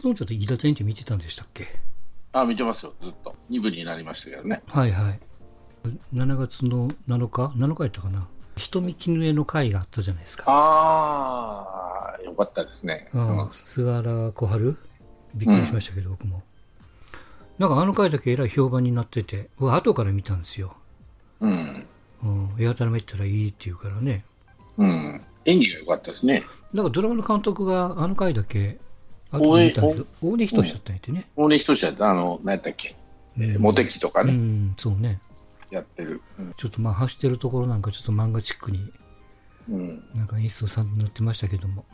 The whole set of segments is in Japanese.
ストーンちゃんって飯田見てたんでしたっけ？あ、見てますよ、ずっと。2部になりましたけどね。はいはい。7月の7日 ?7 日やったかな？瞳絹江の会があったじゃないですか。ああ、よかったですね。ああ、菅原小春？びっくりしましたけど、僕も。なんかあの回だけえらい評判になってて、僕後から見たんですよ。うん。うん。エアタラメ行ったらいいって言うからね。うん。演技が良かったですね。なんかドラマの監督があの回だけ、大根仁志だったんやってね。大根仁志やった、あの、何やったっけ、えーモテキとかね、うん、そうね。やってる。うんちょっとまあ走ってるところなんかちょっと漫画チックにうん。なんか演出さんになってましたけども。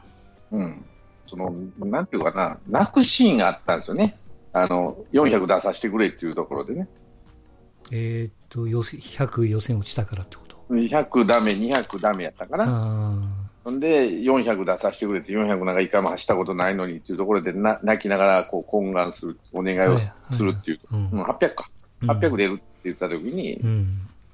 うん。その、なんていうかな、泣くシーンがあったんですよね。あの、400出させてくれっていうところでね。えーっと、予選100予選落ちたからってこと？100ダメ、200ダメやったかな。あほんで、400出させてくれって、400なんか一回も走ったことないのにっていうところでな泣きながらこう懇願する、お願いをはいするっていう。あ、うん。うん、800か。うん800出るって言ったときに、うん。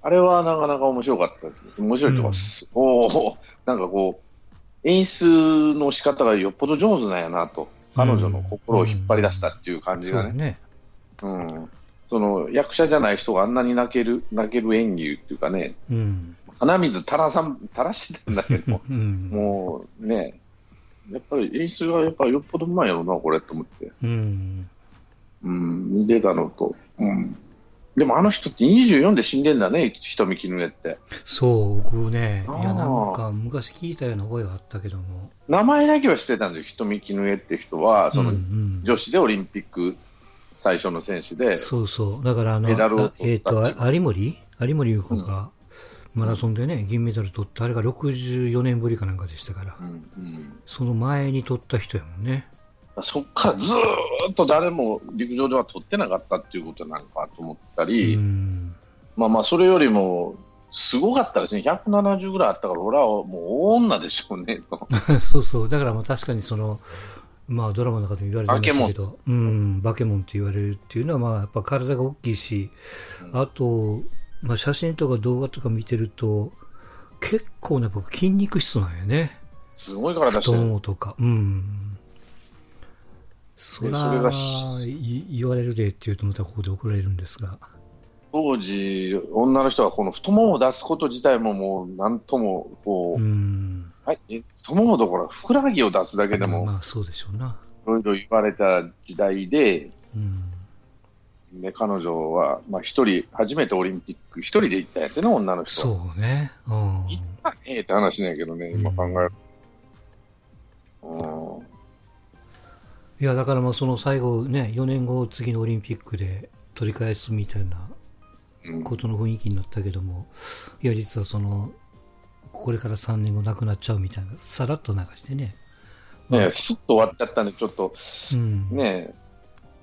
あれはなかなか面白かったです。面白いと思います。おおなんかこう、演出の仕方がよっぽど上手なんやなと。彼女の心を引っ張り出したっていう感じがね。うん。その役者じゃない人があんなに泣ける、泣ける演技っていうかね、うん。鼻水垂らさん、垂らしてたんだけど、うん。もうね、やっぱり演出がやっぱよっぽどうまいやろな、これと思って。うん。うん、似てたのと。うん。でもあの人って24で死んでんだね、瞳絹江って。そう、僕ね、いや、なんか昔聞いたような覚えはあったけども。名前だけは知ってたんですよ、瞳絹江って人は、そのうんうん女子でオリンピック最初の選手で、そうそう。だから、あの、えっ、と、有森？有森優子が、マラソンでね、銀メダル取った、あれが64年ぶりかなんかでしたから、うんうんその前に取った人やもんね。そっからずーっと誰も陸上では取ってなかったっていうことなのかと思ったり、うん。まあまあ、それよりも、すごかったですね、170ぐらいあったから、俺はもう大女でしょうねと。そうそう。だからまあ確かにその、まあドラマの中でも言われてましたけど、うん、バケモンって言われるっていうのはまあやっぱ体が大きいし、あと、まあ写真とか動画とか見てると、結構ね、僕筋肉質なんよね。すごい体して太る。ももとか。うん。そら言われるでって言うとまたここで怒られるんですが。当時、女の人はこの太ももを出すこと自体ももう、なんとも、こう、うん。はい、え太ももどころか、ふくらはぎを出すだけでも、まあそうでしょうな。いろいろ言われた時代で、うん。ね、彼女は、まあ一人、初めてオリンピック、一人で行ったんやってね、女の人は。そうね。うん。行ったねえって話なんやけどね、今考えると。いや、だからまあその最後ね、4年後次のオリンピックで取り返すみたいなうん。うんことの雰囲気になったけども、いや、実はその、これから3年後亡くなっちゃうみたいな、さらっと流してね。ねすっと終わっちゃったんで、ちょっと、うん。ね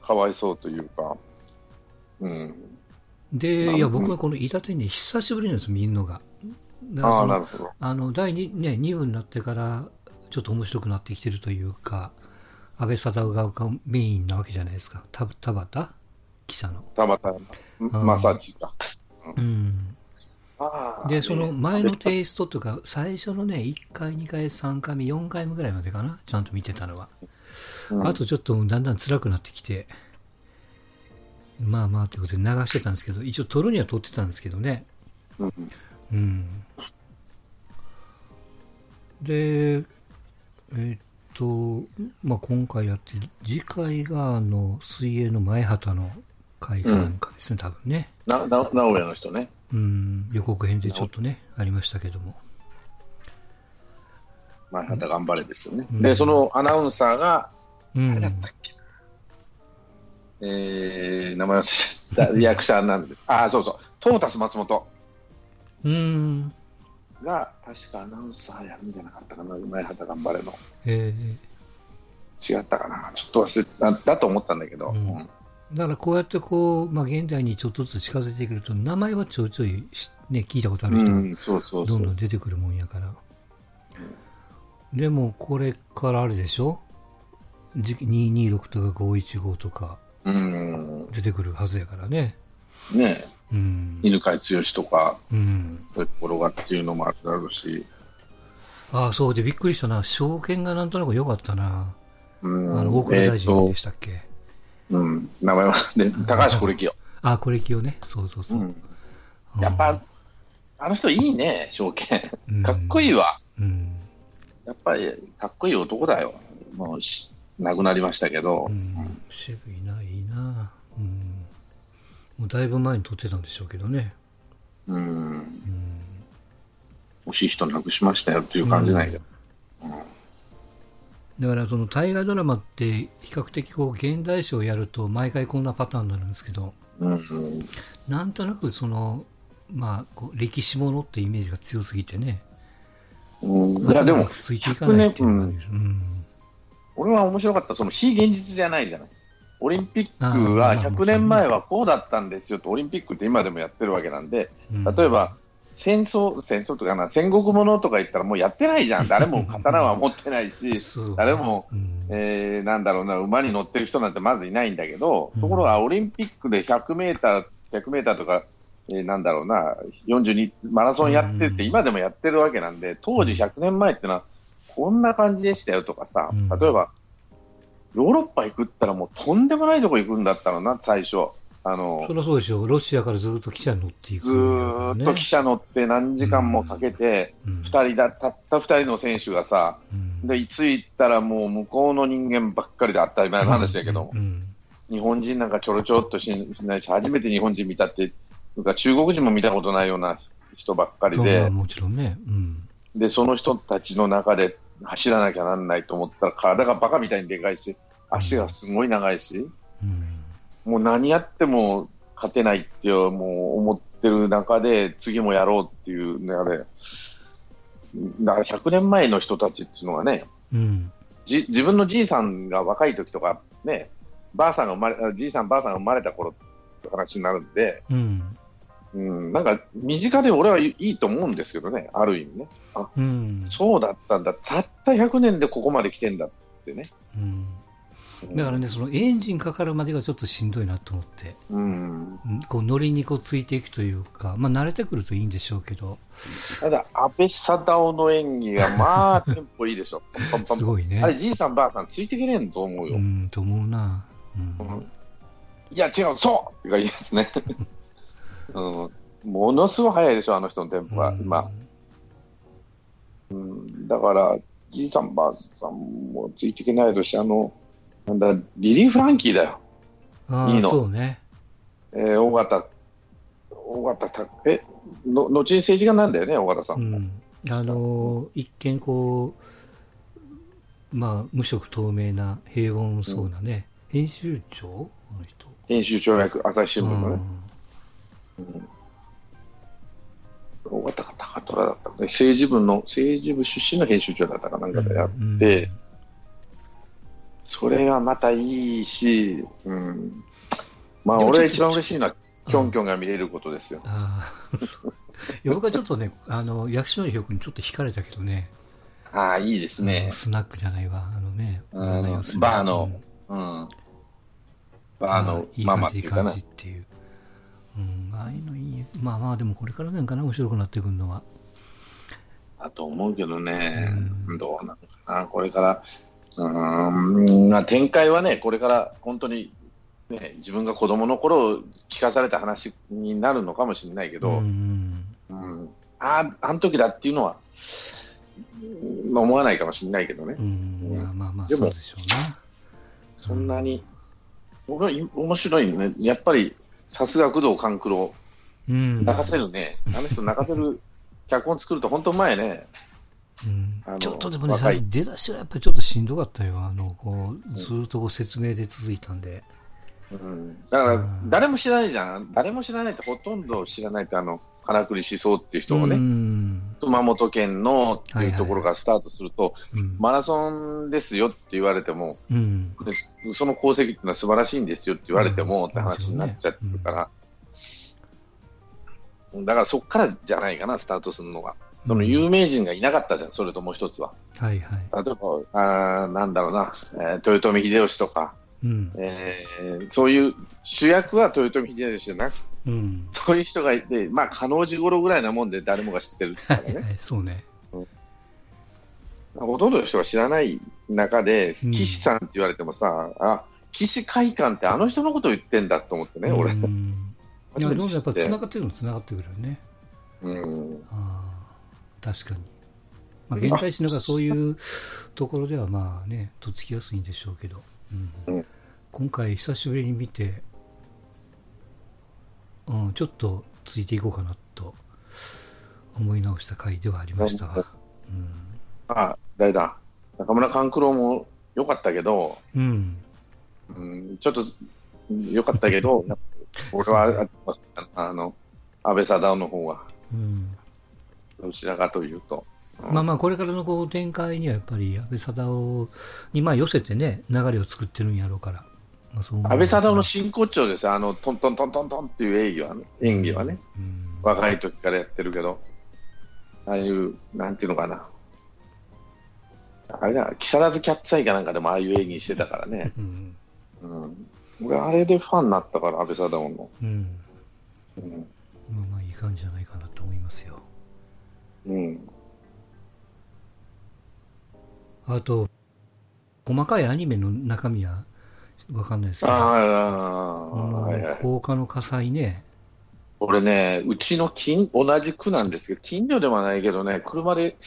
かわいそうというか、うん。で、ないや、僕はこの飯田天ね、久しぶりなんです、見るのが。ああ、なるほど。あの、第 2,、ね、2部になってから、ちょっと面白くなってきてるというか、安倍貞夫がメインなわけじゃないですか。た田畑？記者の。たまたま、マサチか。うん。で、そのね前のテイストというか、最初のね、1回、2回、3回目、4回目ぐらいまでかな、ちゃんと見てたのは。うんあとちょっとだんだん辛くなってきて、まあまあということで流してたんですけど、一応撮るには撮ってたんですけどね。うんうん。で、えーっと、まあ今回やって、次回があの、水泳の前畑の回かなんかですね、多分ね。な、な、名古屋の人ね。うん、予告編でちょっとね、ありましたけども。前畑頑張れですよね。うんで、そのアナウンサーが、うん誰だっ。たっけえー、名前忘れた。役者なんで、ああ、そうそう、トータス松本。うん。が、確かアナウンサーやるんじゃなかったかな、前畑頑張れの。えー。違ったかな、ちょっと忘れた、だと思ったんだけど、うん。うんだからこうやってこう、まあ現代にちょっとずつ近づいてくると、名前はちょいちょいしね、聞いたことある人がうん、そうそうそどんど。うん出てくるもんやから。でもこれからあれでしょ？じ226とか515とか。うん、出てくるはずやからね。ねうん。犬飼剛とか、うん。そういうところがっていうのもあるだろうし、ああ、そうでびっくりしたな。証券がなんとなく良かったな。うん、あの大蔵大臣でしたっけ、えー、うん、名前は、ね、高橋是清。あ、これ清ね、そうそうそう。うん、やっぱ、あの人いいね、証券。かっこいいわ。うん、やっぱり、かっこいい男だよ。もうし、亡くなりましたけど。うん、渋いな、い。もうだいぶ前に撮ってたんでしょうけどね。うん。うん、惜しい人亡くしましたよっていう感じないけど。うん。だからその大河ドラマって比較的こう現代史をやると毎回こんなパターンになるんですけど、うんうん、なんとなくその、まあ、こう歴史ものってイメージが強すぎてね、うん、いやでもついていかないっていう感じです、うん、俺は面白かった。その非現実じゃないじゃないオリンピックは100年前はこうだったんですよとオリンピックって今でもやってるわけなんで例えば戦争、戦争とかな、戦国ものとか言ったらもうやってないじゃん。誰も刀は持ってないし、誰も、うん、えー、なんだろうな、馬に乗ってる人なんてまずいないんだけど、ところがオリンピックで100メーター、100メーターとか、えー、なんだろうな、42、マラソンやってって今でもやってるわけなんで、当時100年前ってのは、こんな感じでしたよとかさ、例えば、ヨーロッパ行くったらもうとんでもないとこ行くんだったのな、最初。あのそりゃそうでしょ。う、ロシアからずっと汽車に乗っていく、ね、ずっと汽車乗って何時間もかけて、2人だ、たった2人の選手がさ、うん、で着いたらもう向こうの人間ばっかりで当たり前の話だけど、うん、日本人なんかちょろちょろっとしないし、初めて日本人見たって、か中国人も見たことないような人ばっかりで、もちろんね、うん、でその人たちの中で走らなきゃなんないと思ったら、体がバカみたいにでかいし、足がすごい長いし。うん。もう何やっても勝てないってもう思ってる中で、次もやろうっていうね、あれ、だから100年前の人たちっていうのはね、うん、じ自分のじいさんが若い時とか、ね、ばあさんが生まれ、じいさん、ばあさんが生まれた頃って話になるんで、うん、うん、なんか身近で俺はいいと思うんですけどね、ある意味ね。あ、うん、そうだったんだ、たった100年でここまで来てんだってね。うんだからね、そのエンジンかかるまでがちょっとしんどいなと思って、うん、こう乗りにこうついていくというか、まあ、慣れてくるといいんでしょうけど。ただ、安倍貞夫の演技が、まあ、テンポいいでしょ。パンパンすごいね。あれ、じいさん、ばあさん、ついてけねえんと思うよ。うん、と思うな。うん、いや、違う、そうってかいいですね。うん、ものすごい速いでしょ、あの人のテンポは、今。うん、だから、じいさん、ばあさんもついていけないとし、あの、なんだ、リリー・フランキーだよ。いいの。そうね。えー、大型、大型た、え、の後に政治家なんだよね、大型さん。うん、あのー、一見こう、まあ、無色透明な平凡そうなね、うん、編集長？の人。編集長役、朝日新聞のね。うん、大型が高虎だったね。政治部の、政治部出身の編集長だったかなんかでやって、うんそれはまたいいし、うん、まあ、俺が一番嬉しいのは、きょんきょんが見れることですよ。あいや僕はちょっとね、あの役所の曲にちょっと惹かれたけどね。ああ、いいですね。スナックじゃないわ、あのね、バーの、うん、バーのママっていうかな。いい感じっていう。うん、ああいうのいい。まあまあ、でもこれからなんかな、面白くなってくるのは。だと思うけどね、うん、どうなんですかな、これから。うんまあ、展開はね、これから本当に、ね、自分が子供の頃聞かされた話になるのかもしれないけど、うん、うん、ああの時だっていうのは、まあ、思わないかもしれないけどね。うん、まあまあまあ、そうでしょうね。そんなに、僕は面白いね、やっぱりさすが工藤官九郎、うん、泣かせるね、あの人泣かせる 脚本作ると本当前ね、うん、ちょっとでもね、出だしはやっぱりちょっとしんどかったよ。あの、こう、ずっとこう説明で続いたんで。うん、だから、誰も知らないじゃん。誰も知らないって、ほとんど知らないって、あの、金栗思想っていう人をね、熊本県のってい。うところからスタートすると、マラソンですよって言われても、うん、その功績っていうのは素晴らしいんですよって言われても、って話になっちゃってるから、だからそこからじゃないかな、スタートするのが。その有名人がいなかったじゃん、それともう一つは。はいはい、例えば、あなんだろうな、えー、豊臣秀吉とか、うん。えー、そういう主役は豊臣秀吉じゃなくうん、そういう人がいて、まあ、加納治五郎ぐらいなもんで誰もが知ってるからね。そうね、うん、ほとんどの人が知らない中で、岸さんって言われてもさ、あ岸会館ってあの人のことを言ってんだと思ってね、俺。いや、どんどんやっぱつながってくるのつながってくるよね。うん。あ確かに。まあ、現代史のがそういうところではまあね、とっつきやすいんでしょうけど、うん、うん、今回久しぶりに見て、うん、ちょっとついていこうかなと思い直した回ではありましたが。うん、あ、誰だ。中村勘九郎も良かったけど、うん、うん、ちょっと良かったけど、俺は、あの、安倍貞夫の方が、うん、どちらかというと。まあまあ、これからのこう展開にはやっぱり安倍貞夫にまあ寄せてね、流れを作ってるんやろうから。まあ、そう安倍貞夫の真骨頂ですよ、あのトントントントントンっていう演技はね、演技はね、うん、若い時からやってるけど、ああいう、なんていうのかな、あれだ、木更津キャッツアイかなんかでもああいう演技してたからね、うん、うん、俺、あれでファンになったから、安倍貞夫の。うん、うん、まあまあ、いい感じじゃないかなと思いますよ。うん。あと、細かいアニメの中身はわかんないですけど、ああ、放火の火災ね。俺ね、うちの近同じ区なんですけど、近所ではないけどね、車で、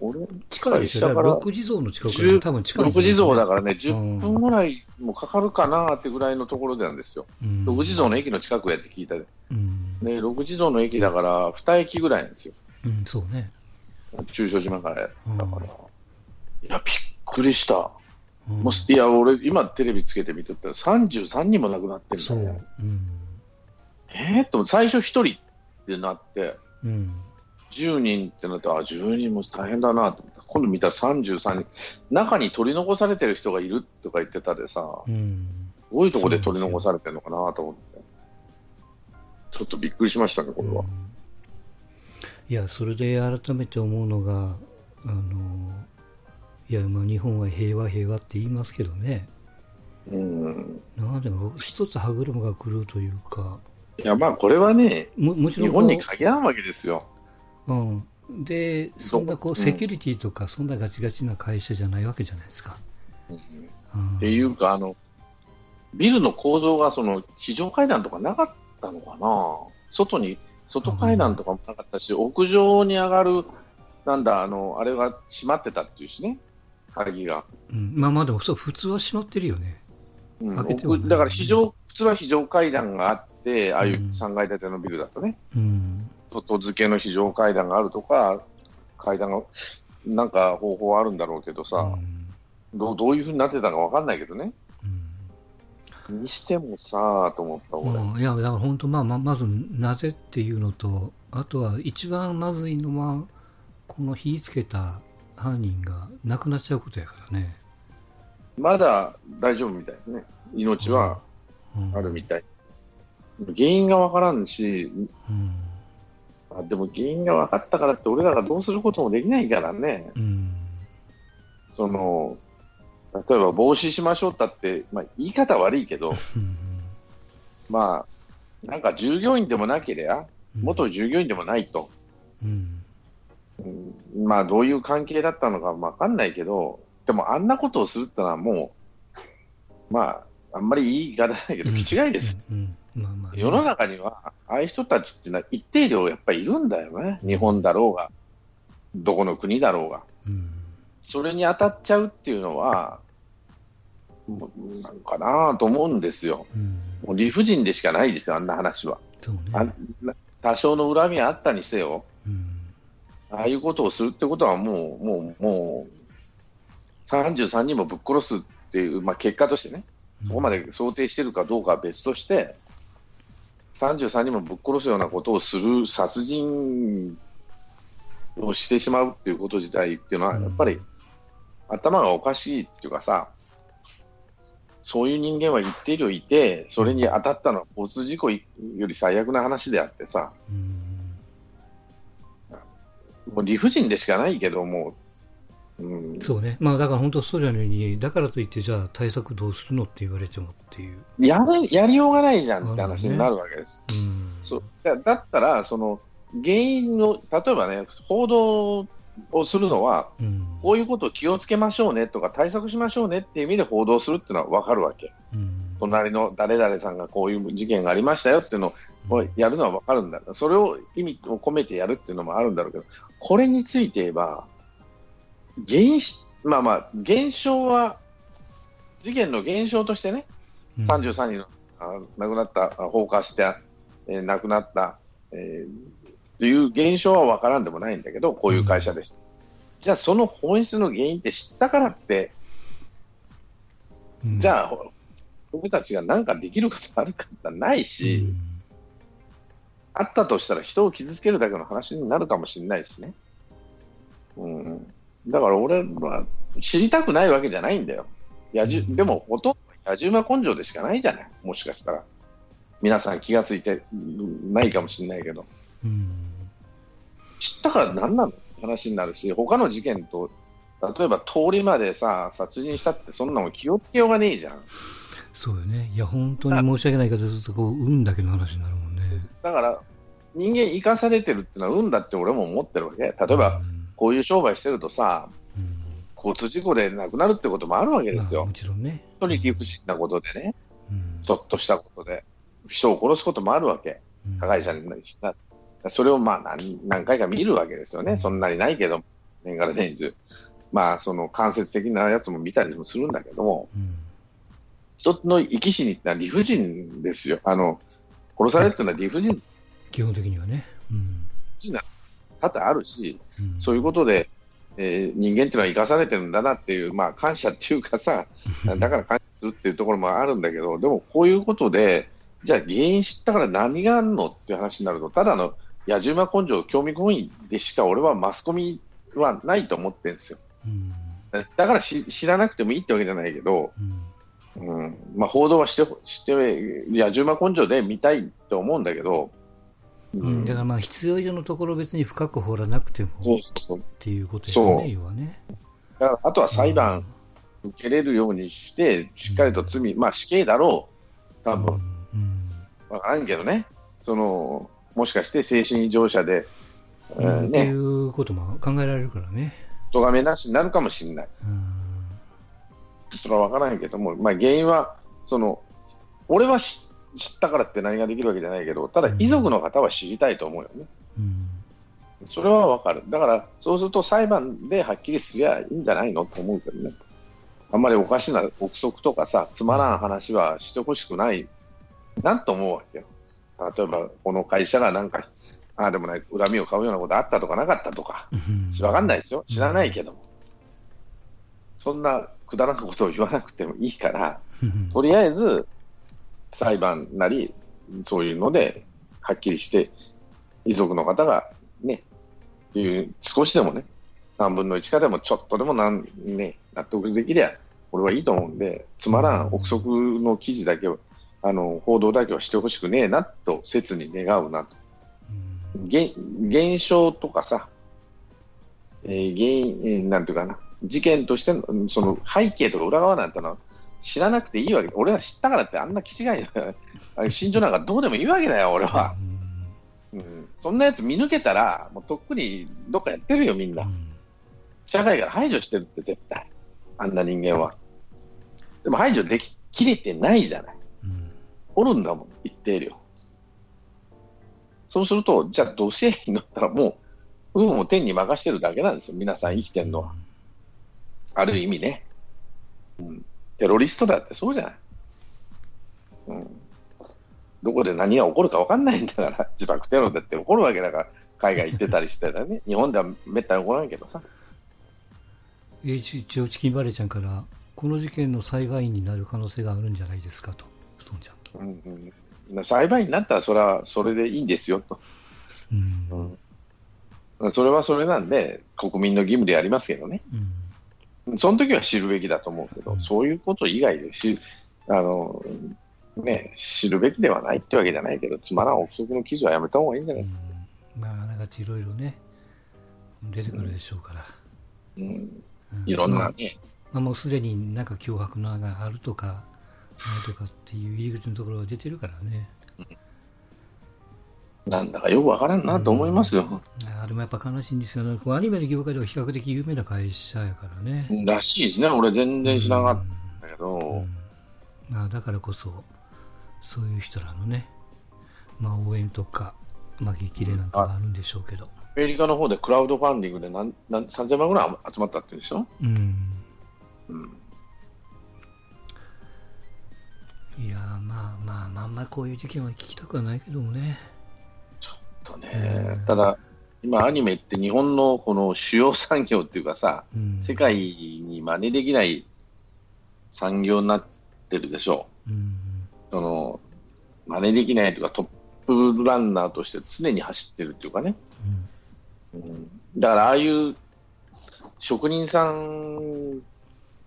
俺、近いですよ、6地蔵の近くから多分近い、6地蔵だからね、10分ぐらいもかかるかなってぐらいのところなんですよ。うん、6地蔵の駅の近くやって聞いたで。うん、ね、6地蔵の駅だから、2駅ぐらいなんですよ。うん、そうね。中小島からだから。いや、びっくりした。もしいや、俺、今テレビつけて見てたら33人も亡くなってるんだよ。う。ん、えー、と、最初1人ってなって、うん、10人ってなって、あ、10人も大変だなと思って、今度見たら33人、中に取り残されてる人がいるとか言ってたでさ、うん、どういうところで取り残されてるのかなと思って、ちょっとびっくりしましたね、これは。うん、いや、それで改めて思うのが、あのいや、まあ、日本は平和平和って言いますけどね。うん。なんで一つ歯車が来るというか。いや、まあ、これはね、ももちろん日本に限らんわけですよ。うん。で、そんなこう、セキュリティとか、そんなガチガチな会社じゃないわけじゃないですか。うん、っていうか、あの、ビルの構造が、その、非常階段とかなかったのかな外に、外階段とかもなかったし、屋上に上がる、なんだ、あの、あれが閉まってたっていうしね。鍵が。うん、まあまあでもそう、普通は閉まってるよね。うん、だから非常、普通は非常階段があって、ああいう3階建てのビルだとね、うん、外付けの非常階段があるとか、階段が、なんか方法あるんだろうけどさ、うん、どどういうふうになってたか分かんないけどね。うん、にしてもさと思った俺、うん、いやだから本当、まあ、ままずなぜっていうのとあとは一番まずいのはこの火つけた犯人が亡くなっちゃうことやからね。まだ大丈夫みたいですね。命はあるみたい。うん、原因がわからんし、うん、あでも原因が分かったからって俺らがどうすることもできないからね。うん、その例えば防止しましょうったって、まあ、言い方悪いけど、まあ、なんか従業員でもなければ、元従業員でもないと、うん、まあ、どういう関係だったのか分かんないけど、でもあんなことをするってのはもう、まあ、あんまりいい方だけど、気違いです。世の中には、ああいう人たちっていうのは一定量やっぱりいるんだよね。日本だろうが、どこの国だろうが。うん、それに当たっちゃうっていうのは、なんかなと思うんですよ。うん、もう理不尽でしかないですよ、あんな話は。ね、多少の恨みはあったにせよ。うんああいうことをするってことはもう、もう、もう、33人もぶっ殺すっていう、まあ、結果としてね、そこまで想定しているかどうかは別として、33人もぶっ殺すようなことをする殺人をしてしまうっていうこと自体っていうのは、やっぱり頭がおかしいっていうかさ、そういう人間は一定量いて、それに当たったのは交通事故より最悪な話であってさ、うんもう理不尽でしかないけども、うん、そうね、まあ、だから本当、そうじゃないに、だからといって、じゃあ対策どうするのって言われてもっていう。ややりようがないじゃんって話になるわけです。ね、うん、そう。だだったら、その原因の、例えばね、報道をするのは、うん、こういうことを気をつけましょうねとか対策しましょうねっていう意味で報道するっていうのは分かるわけ、うん、隣の誰々さんがこういう事件がありましたよっていうのをやるのは分かるんだ。それを意味を込めてやるっていうのもあるんだろうけどこれについて言えば現まあまあ現象は事件の現象としてね、うん、33人の亡くなった放火して、えー、亡くなった、えーという現象は分からんでもないんだけど、こういう会社です。うん、じゃあ、その本質の原因って知ったからって、うん、じゃあ、僕たちが何かできることあるかってないし、うん、あったとしたら人を傷つけるだけの話になるかもしれないしね。うん、だから俺は知りたくないわけじゃないんだよ。やじでも、ほとんど野じ馬根性でしかないじゃない、もしかしたら。皆さん気がついてないかもしれないけど。うん知ったから何なの話になるし、他の事件と、例えば通りまでさ、殺人したって、そんなの気をつけようがねえじゃん。そうよね。いや、本当に申し訳ないから、ずっとこう、運だけの話になるもんね。だから、人間生かされてるっていうのは運だって俺も思ってるわけ。例えば、こういう商売してるとさ、うん、交通事故で亡くなるってこともあるわけですよ。もちろんね。本当に不審なことでね、うん、ちょっとしたことで、人を殺すこともあるわけ。加害者にしたそれをまあ何何回か見るわけですよね、そんなにないけど、年がら年中、まあ、その間接的なやつも見たりもするんだけども、うん、人の生き死にってのは理不尽ですよ、あの殺されるっていうのは理不尽、基本的にはね。うん、多々あるし、うん、そういうことで、えー、人間っていうのは生かされてるんだなっていう、まあ、感謝っていうかさ、だから感謝するっていうところもあるんだけど、でもこういうことで、じゃあ原因知ったから何があるのっていう話になると、ただの野じ馬根性、興味本位でしか俺はマスコミはないと思ってるんですよ。うん、だから知らなくてもいいってわけじゃないけど、うん、うん、まあ、報道はしてして野じ馬根性で見たいと思うんだけど、うん、だからまあ必要以上のところ別に深く掘らなくてもっていうことやね、要はね。だからあとは裁判受けれるようにして、しっかりと罪、まあ死刑だろう、多分、分からん。けどね、そのもしかして精神異常者で、うん、ね、っていうことも考えられるからね。とがめなしになるかもしれない。それは分からないけども、まあ、原因はその俺は知ったからって何ができるわけじゃないけど、ただ遺族の方は知りたいと思うよね。うん、それは分かる。だから、そうすると裁判ではっきりすりゃいいんじゃないのと思うけどね。あんまりおかしな憶測とかさ、つまらん話はしてほしくない、なんと思うわけよ。例えばこの会社がなんか、ああでもない、恨みを買うようなことあったとかなかったとか、分かんないですよ、知らないけども、そんなくだらんことを言わなくてもいいから、とりあえず裁判なり、そういうのではっきりして、遺族の方がね、いう少しでもね、何分の1かでもちょっとでもなん、ね、納得できりゃ、俺はいいと思うんで、つまらん憶測の記事だけをあの報道だけはしてほしくねえなと切に願うなと。現現象とかさ、えー、原因、なんていうかな、事件としてのその背景とか裏側なんてのは知らなくていいわけ俺は知ったからってあんな気違いな 心情なんかどうでもいいわけだよ、俺は。うん、そんなやつ見抜けたら、もうとっくにどっかやってるよ、みんな。社会から排除してるって、絶対。あんな人間は。でも排除でききれてないじゃない。おるんだもん、一定量。そうすると、じゃあ、どうせになったらもう、運を天に任してるだけなんですよ、皆さん生きてるのは。ある意味ね、うん、テロリストだってそうじゃない。うん、どこで何が起こるか分かんないんだから、自爆テロだって起こるわけだから、海外行ってたりしてたね、日本ではめったに起こらんけどさ。一応、チキンバレーちゃんから、この事件の裁判員になる可能性があるんじゃないですかと、ストンちゃん。うんうん、裁判員になったらそれはそれでいいんですよと、うん。うん、それはそれなんで国民の義務でありますけどね、うん、その時は知るべきだと思うけど、そういうこと以外でしあの、ね、知るべきではないってわけじゃないけどつまらん憶測の記事はやめた方がいいんじゃないですか。まあ、なんかいろいろね出てくるでしょうから。うんいろんなね。まあ、もうすでになんか脅迫の案があるとか、とかっていう入り口のところが出てるからね。なんだかよくわからんなと思いますよ。あでもやっぱ悲しいんですよね。アニメの業界では比較的有名な会社やからね。らしいですね。俺全然知らなかったけど。うんうん、あだからこそ、そういう人らのね、まあ応援とか、まあ激励なんかがあるんでしょうけど。アメリカの方でクラウドファンディングで何何3000万ぐらい集まったって言うんでしょ？うん。うんいやまあまあまああんまりこういう事件は聞きたくはないけどもね。ただ、今、アニメって日本のこの主要産業っていうかさ、うん、世界に真似できない産業になってるでしょう。うん、その真似できないというか、トップランナーとして常に走ってるっていうかね。うん、だから、ああいう職人さん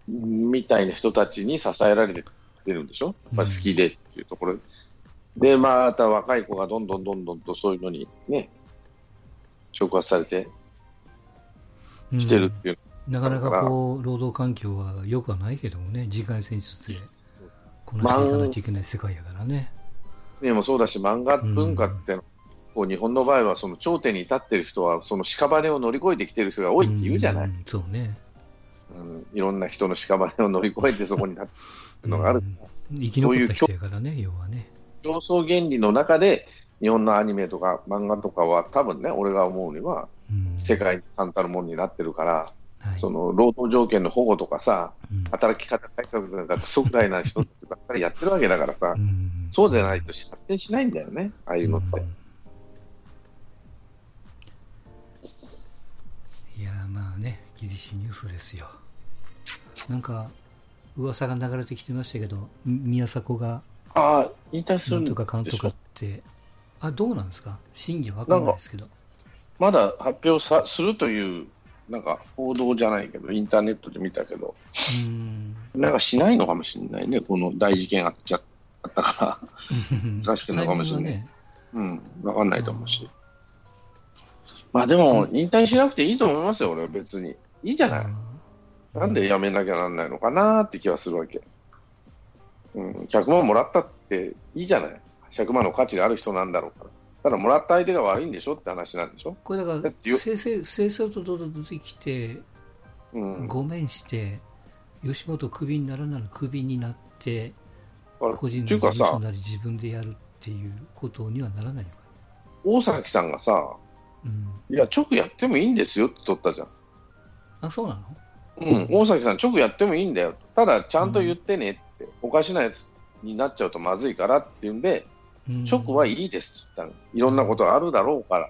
みたいな人たちに支えられててるんでしょ、まあ、好きでっていうところ。で、で、また若い子がどんどんどんどんとそういうのにね、触発されてきてるっていう、うん、なかなかこう、労働環境は良くはないけどもね、時間戦術でこなしていかないといけない世界やからね。ねもそうだし、漫画文化って、うん、こう日本の場合はその頂点に立ってる人は、その屍を乗り越えてきてる人が多いって言うじゃない。うん、そうね。うん、いろんな人の屍を乗り越えてそこに立ってるのがある。生き残った人やからね、要はね。競争原理の中で、日本のアニメとか漫画とかは、多分ね、俺が思うには、世界に単たるものになってるから、はい、その労働条件の保護とかさ、うん、働き方改革とか、不足外な人ばっかりやってるわけだからさ、うん、そうでないと発展しないんだよね、ああいうのって。いやまあね、厳しいニュースですよ。なんか、噂が流れてきてましたけど、宮迫が、ああ、引退するんとかかんとかって、あ、どうなんですか？真偽かんないですけど。まだ発表さするという、なんか報道じゃないけど、インターネットで見たけど、うんなんかしないのかもしれないね、この大事件あっちゃあったから、出してるのかもしれない。ね、うん、分かんないと思うし。まあでも、引退しなくていいと思いますよ、俺は別に。いいじゃない。なんで辞めなきゃなんないのかなって気はするわけ。うん、100万もらったっていいじゃない。100万の価値がある人なんだろうから。ただ、もらった相手が悪いんでしょって話なんでしょ。これだから、正々と堂々出てきて、うん、ごめんして、吉本クビにならならクビになって、個人の事務所なり自分でやるっていうことにはならないのか大崎さんがさ、うん、いや、直やってもいいんですよって取ったじゃん。あ、そうなの？うん、大崎さん、直やってもいいんだよ、ただちゃんと言ってねって、うん、おかしなやつになっちゃうとまずいからっていうんで、うん、直はいいですって言ったいろんなことあるだろうから。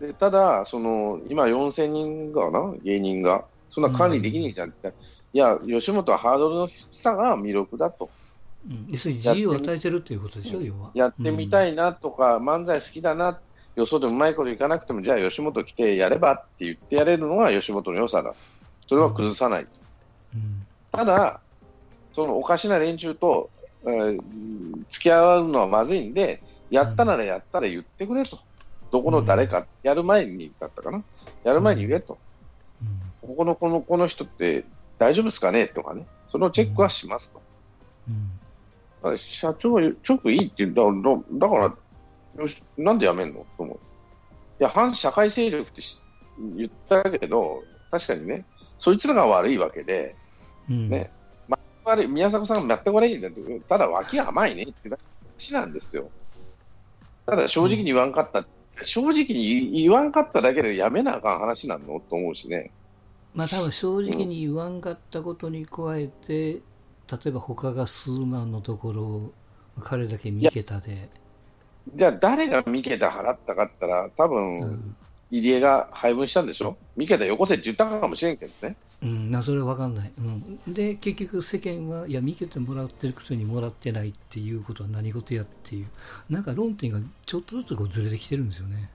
うん、でただ、その今4000人がな、芸人が、そんな管理できねえじゃんって、いや、吉本はハードルの低さが魅力だと。うん、自由を与えてるっていうことでしょ、要は。やってみたいなとか、漫才好きだなってよそでうまいこといかなくても、じゃあ吉本来てやればって言ってやれるのが吉本の良さだ。それは崩さない。うん、ただ、そのおかしな連中と、えー、付き合うのはまずいんで、やったならやったら言ってくれと。どこの誰か、やる前にだったかな。やる前に言えと。うん、ここのこのこの人って大丈夫ですかねとかね。そのチェックはしますと。うん、社長は直いいって言うんだだからよし、なんで辞めんの？と思う。いや、反社会勢力って言ったけど、確かにね、そいつらが悪いわけで、うん、ね、ま悪い、宮迫さんが全く悪いんだけど、ただ脇甘いねって話なんですよ。ただ正直に言わんかった、うん、正直に言わんかっただけでやめなあかん話なのと思うしね。まあ多分正直に言わんかったことに加えて、うん、例えば他が数万のところを彼だけ見けたで。じゃあ誰が三桁払ったかったら、多分、入江が配分したんでしょ？三桁よこせって言ったかもしれんけどね。うん、なそれは分かんない、うん、で結局世間はいや三桁もらってるくせにもらってないっていうことは何事やっていう。なんか論点がちょっとずつこうずれてきてるんですよね。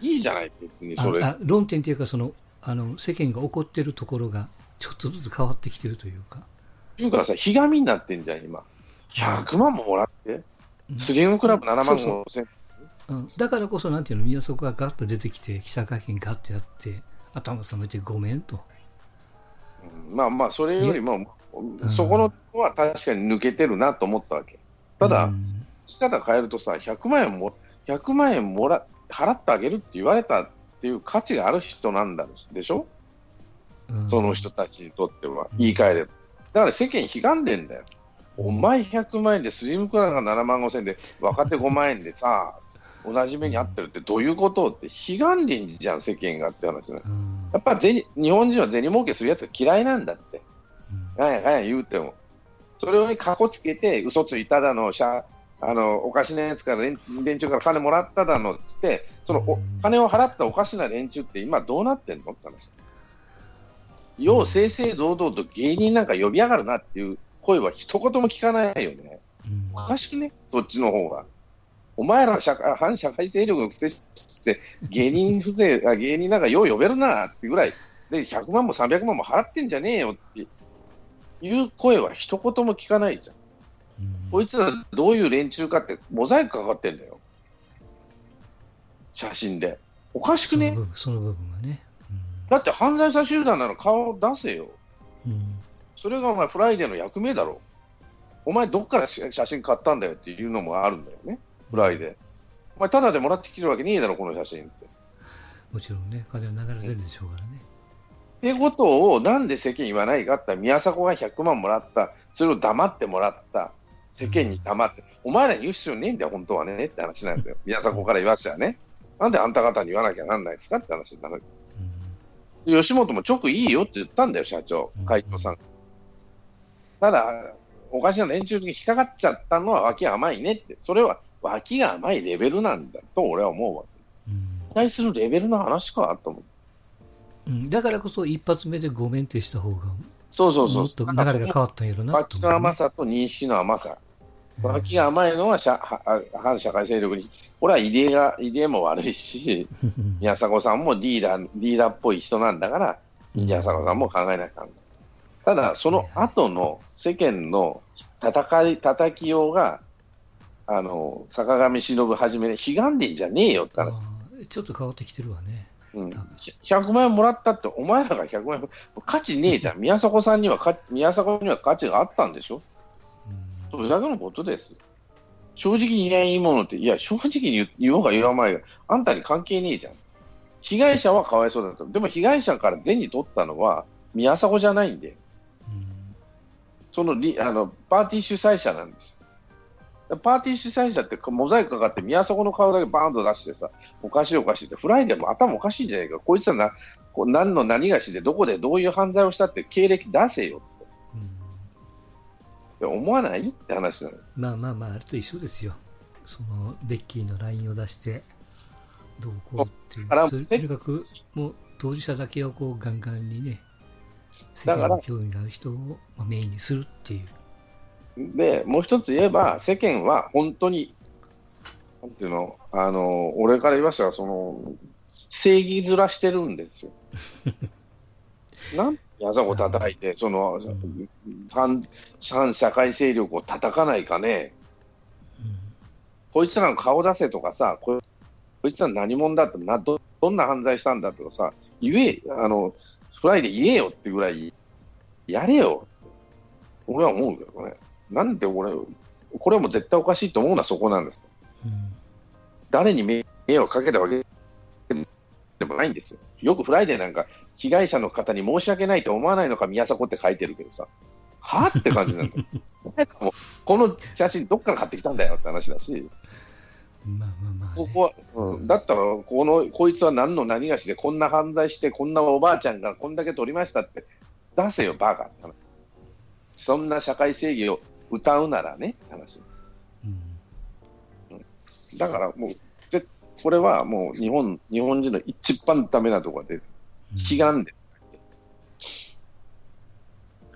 いいじゃない別にそれ。あ論点っていうかそのあの世間が怒ってるところがちょっとずつ変わってきてるというか。いうかさひがみになってんじゃん今。100万ももらって。スリムクラブ7万5千。うん、だからこそ、なんていうの、宮迫がガッと出てきて、記者会見ガッとやって、頭冷めてごめんと。うん、まあまあ、それよりも、そこのは確かに抜けてるなと思ったわけ。ただ、うん、き方変えるとさ、100万円も、100万円もら、払ってあげるって言われたっていう価値がある人なんだでしょ、うん、その人たちにとっては、言い換えれば。だから世間悲願でんだよ。お前100万円でスリムクランが7万5千円で若手5万円でさ、同じ目に遭ってるってどういうことって悲願林じゃん、世間がって話だ、うん、やっぱ日本人は銭儲けするやつが嫌いなんだって、うん、なんやかんや言うても、それをかこつけて、嘘ついただの、あのおかしなやつから連中から金もらっただのって、そのお金を払ったおかしな連中って今どうなってんのって話。よう正々堂々と芸人なんか呼び上がるなっていう声は一言も聞かないよね。おかしくね、そっちの方が。お前ら社会反社会勢力のくせして芸人風情、芸人なんかよう呼べるなってぐらい、で100万も300万も払ってんじゃねえよっていう声は一言も聞かないじゃん。こいつらどういう連中かってモザイクかかってんだよ。写真で。おかしくね？その部分はね、うん、だって犯罪者集団なら顔出せよ。うん、それがお前フライデーの役目だろ。お前どっから写真買ったんだよっていうのもあるんだよね。フライデー。お前ただでもらってきてるわけねえだろ、この写真って。もちろんね、金は流れてるでしょうからね。ってことをなんで世間言わないかって宮迫が100万もらった、それを黙ってもらった、世間に黙って、お前らに言う必要ねえんだよ、本当はねって話なんだよ、宮迫から言わせちゃね。なんであんた方に言わなきゃなんないですかって話になる。うん、吉本も直いいよって言ったんだよ、社長、会長さん。ただ、おかしな連中に引っかかっちゃったのは脇甘いねって、それは脇が甘いレベルなんだと俺は思うわけ。うん、対するレベルの話かと思う。うん、だからこそ一発目でごめんってした方が、そうそうそう。もっと流れが変わったんやろな脇の甘さと認識の甘さ。脇が甘いのは反社会勢力に、これは入江が、入江も悪いし、宮迫さんもリーダー、リーダーっぽい人なんだから、宮迫さんも考えなきゃなただ、その後の世間の戦い、叩きようが、あの、坂上忍はじめ、悲願でんじゃねえよって話。ちょっと変わってきてるわね。うん、100万円もらったって、お前らが100万円、価値ねえじゃん、宮迫さんにはか、宮迫には価値があったんでしょ、うん、それだけのことです。正直に言えいいものって、いや、正直に言おうが言わないが、あんたに関係ねえじゃん。被害者はかわいそうだと。でも被害者から銭取ったのは宮迫じゃないんで、うん、そのリあのパーティー主催者なんです。パーティー主催者ってモザイクかかって宮迫の顔だけバーンと出してさ、おかしいおかしいって、フライデーも頭おかしいんじゃないか、こいつはなこう何の何がしで、どこでどういう犯罪をしたって経歴出せよって、うん、思わないって話なの。まあまあまあ、あれと一緒ですよ、そのベッキーの LINE を出して、どうこうっていう、とにかくもう当事者だけをこうガンガンにね、世間の興味がある人をメインにするっていう。で、もう一つ言えば、世間は本当に、なんていうの、あの、俺から言いましたが、その、正義面してるんですよ。なんやざこ叩いて、その、反、反社会勢力を叩かないかね。こいつらの顔出せとかさ、こいつら何者だってなど、どんな犯罪したんだとかさ、言え、あの、フライデー言えよってぐらい、やれよ。俺は思うけどね。なんで俺、これはもう絶対おかしいと思うのはそこなんです。うん、誰に迷惑をかけたわけでもないんですよ。よくフライデーなんか、被害者の方に申し訳ないと思わないのか、宮迫って書いてるけどさ、はって感じなんだよ。この写真、どっから買ってきたんだよって話だし。まあまあまあ、ね、ここは、うん、だったらこの、こいつは何の何がしで、こんな犯罪して、こんなおばあちゃんがこんだけ取りましたって、出せよ、バカって話。そんな社会正義を歌うならね、話。うん、だからもう、これはもう日本日本人の一番ダメなところで、悲願で、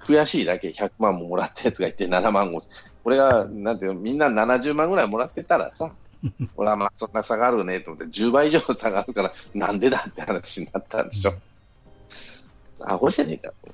悔しいだけ100万ももらったやつがいて7万を、これがなんていうみんな70万ぐらいもらってたらさ、俺はまあそんな差があるねと思って、10倍以上の差があるから、なんでだって話になったんでしょ。あ、これじゃねえかと。